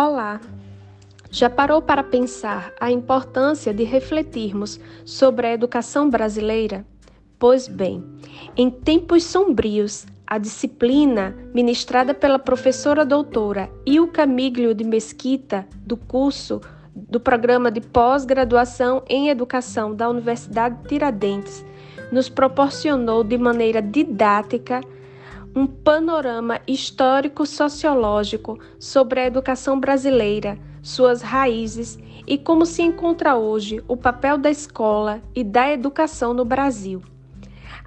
Olá! Já parou para pensar a importância de refletirmos sobre a educação brasileira? Pois bem, em tempos sombrios, a disciplina ministrada pela professora doutora Ilka Miglio de Mesquita, do curso do programa de pós-graduação em educação da Universidade Tiradentes, nos proporcionou de maneira didática um panorama histórico-sociológico sobre a educação brasileira, suas raízes e como se encontra hoje o papel da escola e da educação no Brasil.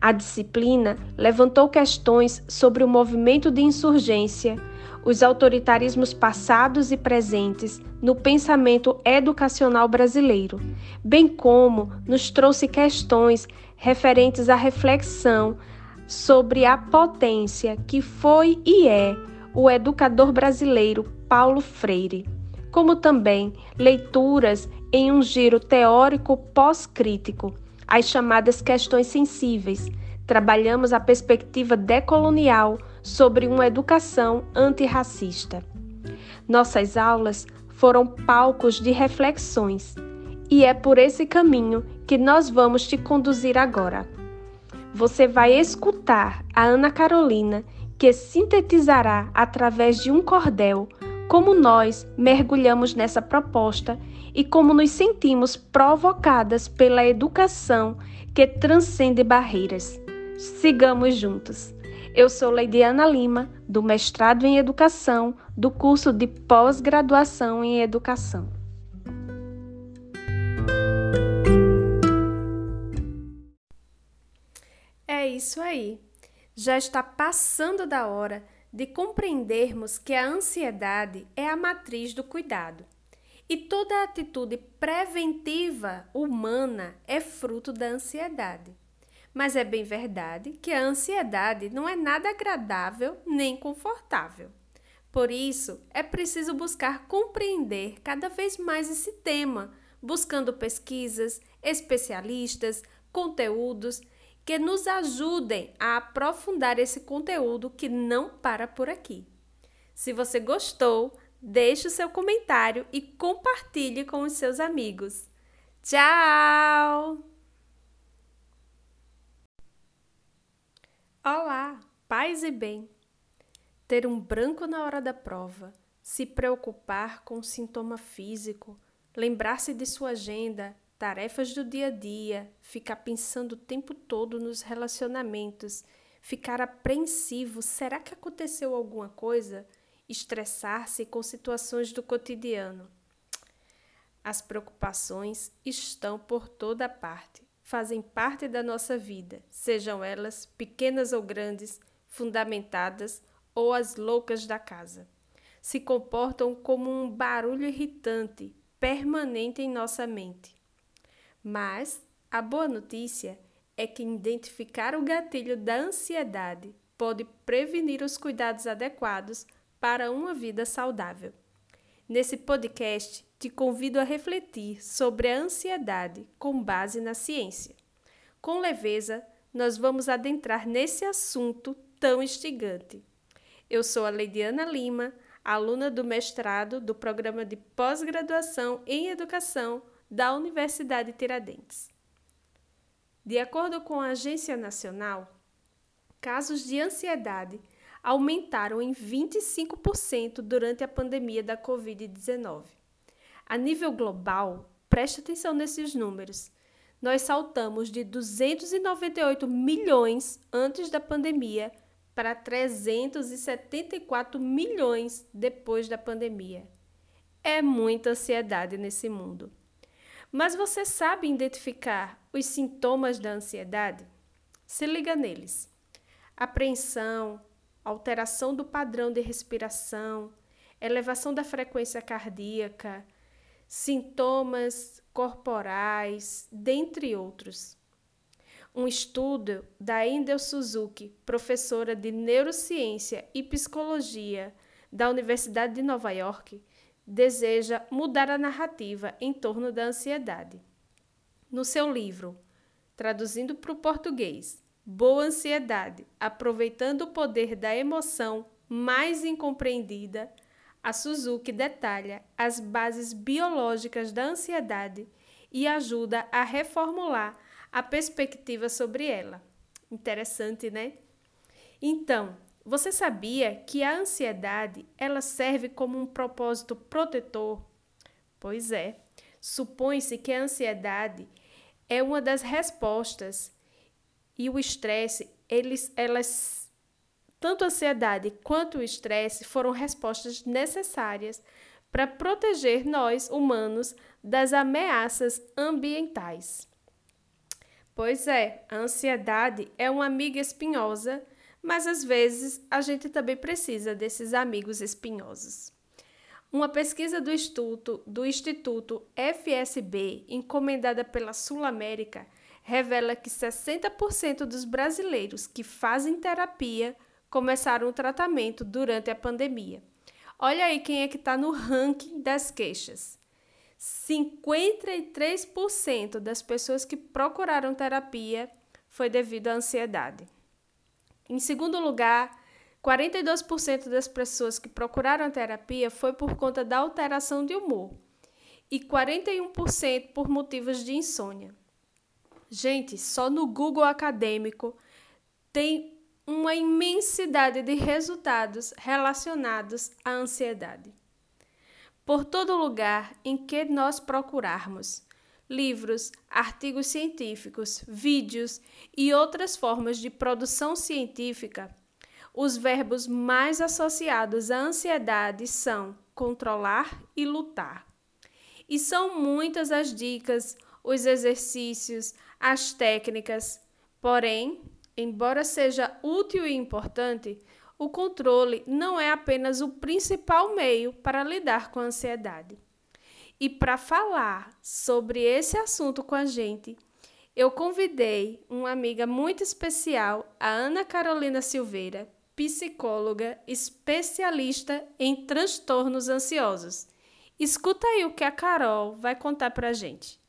A disciplina levantou questões sobre o movimento de insurgência, os autoritarismos passados e presentes no pensamento educacional brasileiro, bem como nos trouxe questões referentes à reflexão sobre a potência que foi e é o educador brasileiro Paulo Freire, como também leituras em um giro teórico pós-crítico as chamadas questões sensíveis. Trabalhamos a perspectiva decolonial sobre uma educação antirracista. Nossas aulas foram palcos de reflexões e é por esse caminho que nós vamos te conduzir agora. Você vai escutar a Ana Carolina, que sintetizará através de um cordel como nós mergulhamos nessa proposta e como nos sentimos provocadas pela educação que transcende barreiras. Sigamos juntos. Eu sou Leidiana Lima, do mestrado em Educação, do curso de pós-graduação em Educação. Isso aí. Já está passando da hora de compreendermos que a ansiedade é a matriz do cuidado. E toda atitude preventiva humana é fruto da ansiedade. Mas é bem verdade que a ansiedade não é nada agradável nem confortável. Por isso, é preciso buscar compreender cada vez mais esse tema, buscando pesquisas, especialistas, conteúdos que nos ajudem a aprofundar esse conteúdo que não para por aqui. Se você gostou, deixe o seu comentário e compartilhe com os seus amigos. Tchau! Olá, paz e bem! Ter um branco na hora da prova, se preocupar com o sintoma físico, lembrar-se de sua agenda, tarefas do dia a dia, ficar pensando o tempo todo nos relacionamentos, ficar apreensivo: será que aconteceu alguma coisa? estressar-se com situações do cotidiano. As preocupações estão por toda parte, fazem parte da nossa vida, sejam elas pequenas ou grandes, fundamentadas ou as loucas da casa. Se comportam como um barulho irritante, permanente em nossa mente. Mas a boa notícia é que identificar o gatilho da ansiedade pode prevenir os cuidados adequados para uma vida saudável. Nesse podcast, te convido a refletir sobre a ansiedade com base na ciência. Com leveza, nós vamos adentrar nesse assunto tão instigante. Eu sou a Leidiana Lima, aluna do mestrado do programa de pós-graduação em educação da Universidade Tiradentes. De acordo com a Agência Nacional, casos de ansiedade aumentaram em 25% durante a pandemia da Covid-19. A nível global, preste atenção nesses números. Nós saltamos de 298 milhões antes da pandemia para 374 milhões depois da pandemia. É muita ansiedade nesse mundo. Mas você sabe identificar os sintomas da ansiedade? Se liga neles: apreensão, alteração do padrão de respiração, elevação da frequência cardíaca, sintomas corporais, dentre outros. Um estudo da Endel Suzuki, professora de neurociência e psicologia da Universidade de Nova York, deseja mudar a narrativa em torno da ansiedade. No seu livro, traduzindo para o português, Boa ansiedade, aproveitando o poder da emoção mais incompreendida, A Suzuki detalha as bases biológicas da ansiedade e ajuda a reformular a perspectiva sobre ela. Interessante, né? Então, você sabia que a ansiedade ela serve como um propósito protetor? Pois é. Supõe-se que a ansiedade é uma das respostas e o estresse, eles, elas, tanto a ansiedade quanto o estresse foram respostas necessárias para proteger nós humanos das ameaças ambientais. Pois é, a ansiedade é uma amiga espinhosa, mas às vezes a gente também precisa desses amigos espinhosos. Uma pesquisa do Instituto, do Instituto FSB, encomendada pela Sul América, revela que 60% dos brasileiros que fazem terapia começaram o tratamento durante a pandemia. Olha aí quem é que está no ranking das queixas. 53% das pessoas que procuraram terapia foi devido à ansiedade. Em segundo lugar, 42% das pessoas que procuraram terapia foi por conta da alteração de humor e 41% por motivos de insônia. Gente, só no Google Acadêmico tem uma imensidade de resultados relacionados à ansiedade. Por todo lugar em que nós procurarmos, livros, artigos científicos, vídeos e outras formas de produção científica, os verbos mais associados à ansiedade são controlar e lutar. E são muitas as dicas, os exercícios, as técnicas. Porém, embora seja útil e importante, o controle não é apenas o principal meio para lidar com a ansiedade. E para falar sobre esse assunto com a gente, eu convidei uma amiga muito especial, a Ana Carolina Silveira, psicóloga especialista em transtornos ansiosos. Escuta aí o que a Carol vai contar para a gente.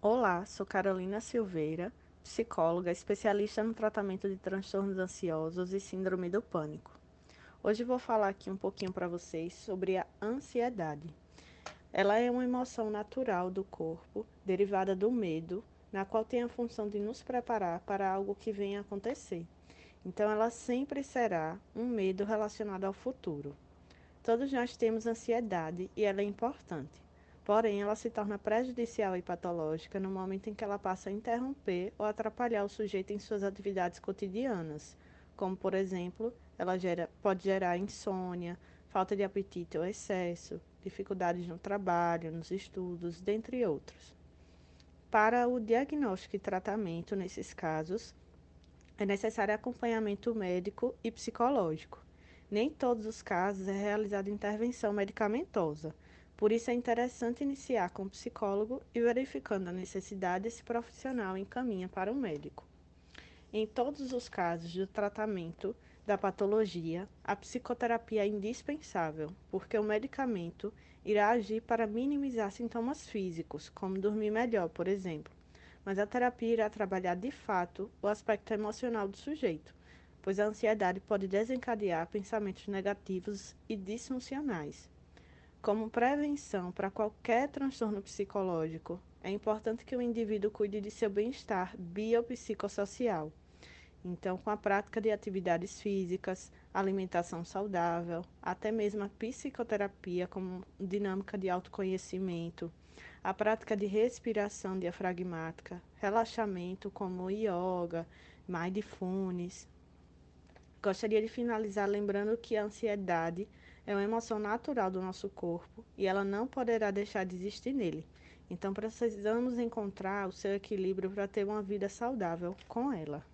Olá, sou Carolina Silveira, psicóloga especialista no tratamento de transtornos ansiosos e síndrome do pânico. Hoje vou falar aqui um pouquinho para vocês sobre a ansiedade. Ela é uma emoção natural do corpo, derivada do medo, na qual tem a função de nos preparar para algo que venha a acontecer. Então, ela sempre será um medo relacionado ao futuro. Todos nós temos ansiedade e ela é importante. Porém, ela se torna prejudicial e patológica no momento em que ela passa a interromper ou atrapalhar o sujeito em suas atividades cotidianas, como, por exemplo, ela gera, pode gerar insônia, falta de apetite ou excesso, dificuldades no trabalho, nos estudos, dentre outros. Para o diagnóstico e tratamento nesses casos, é necessário acompanhamento médico e psicológico. Nem todos os casos é realizada intervenção medicamentosa. Por isso é interessante iniciar com o psicólogo e verificando a necessidade esse profissional encaminha para o médico. Em todos os casos do tratamento da patologia, a psicoterapia é indispensável, porque o medicamento irá agir para minimizar sintomas físicos, como dormir melhor, por exemplo mas a terapia irá trabalhar de fato o aspecto emocional do sujeito, pois a ansiedade pode desencadear pensamentos negativos e disfuncionais. Como prevenção para qualquer transtorno psicológico, é importante que o indivíduo cuide de seu bem-estar biopsicossocial. Então, com a prática de atividades físicas, alimentação saudável, até mesmo a psicoterapia como dinâmica de autoconhecimento, a prática de respiração diafragmática, relaxamento como yoga, mindfulness. Gostaria de finalizar lembrando que a ansiedade é uma emoção natural do nosso corpo e ela não poderá deixar de existir nele. Então precisamos encontrar o seu equilíbrio para ter uma vida saudável com ela.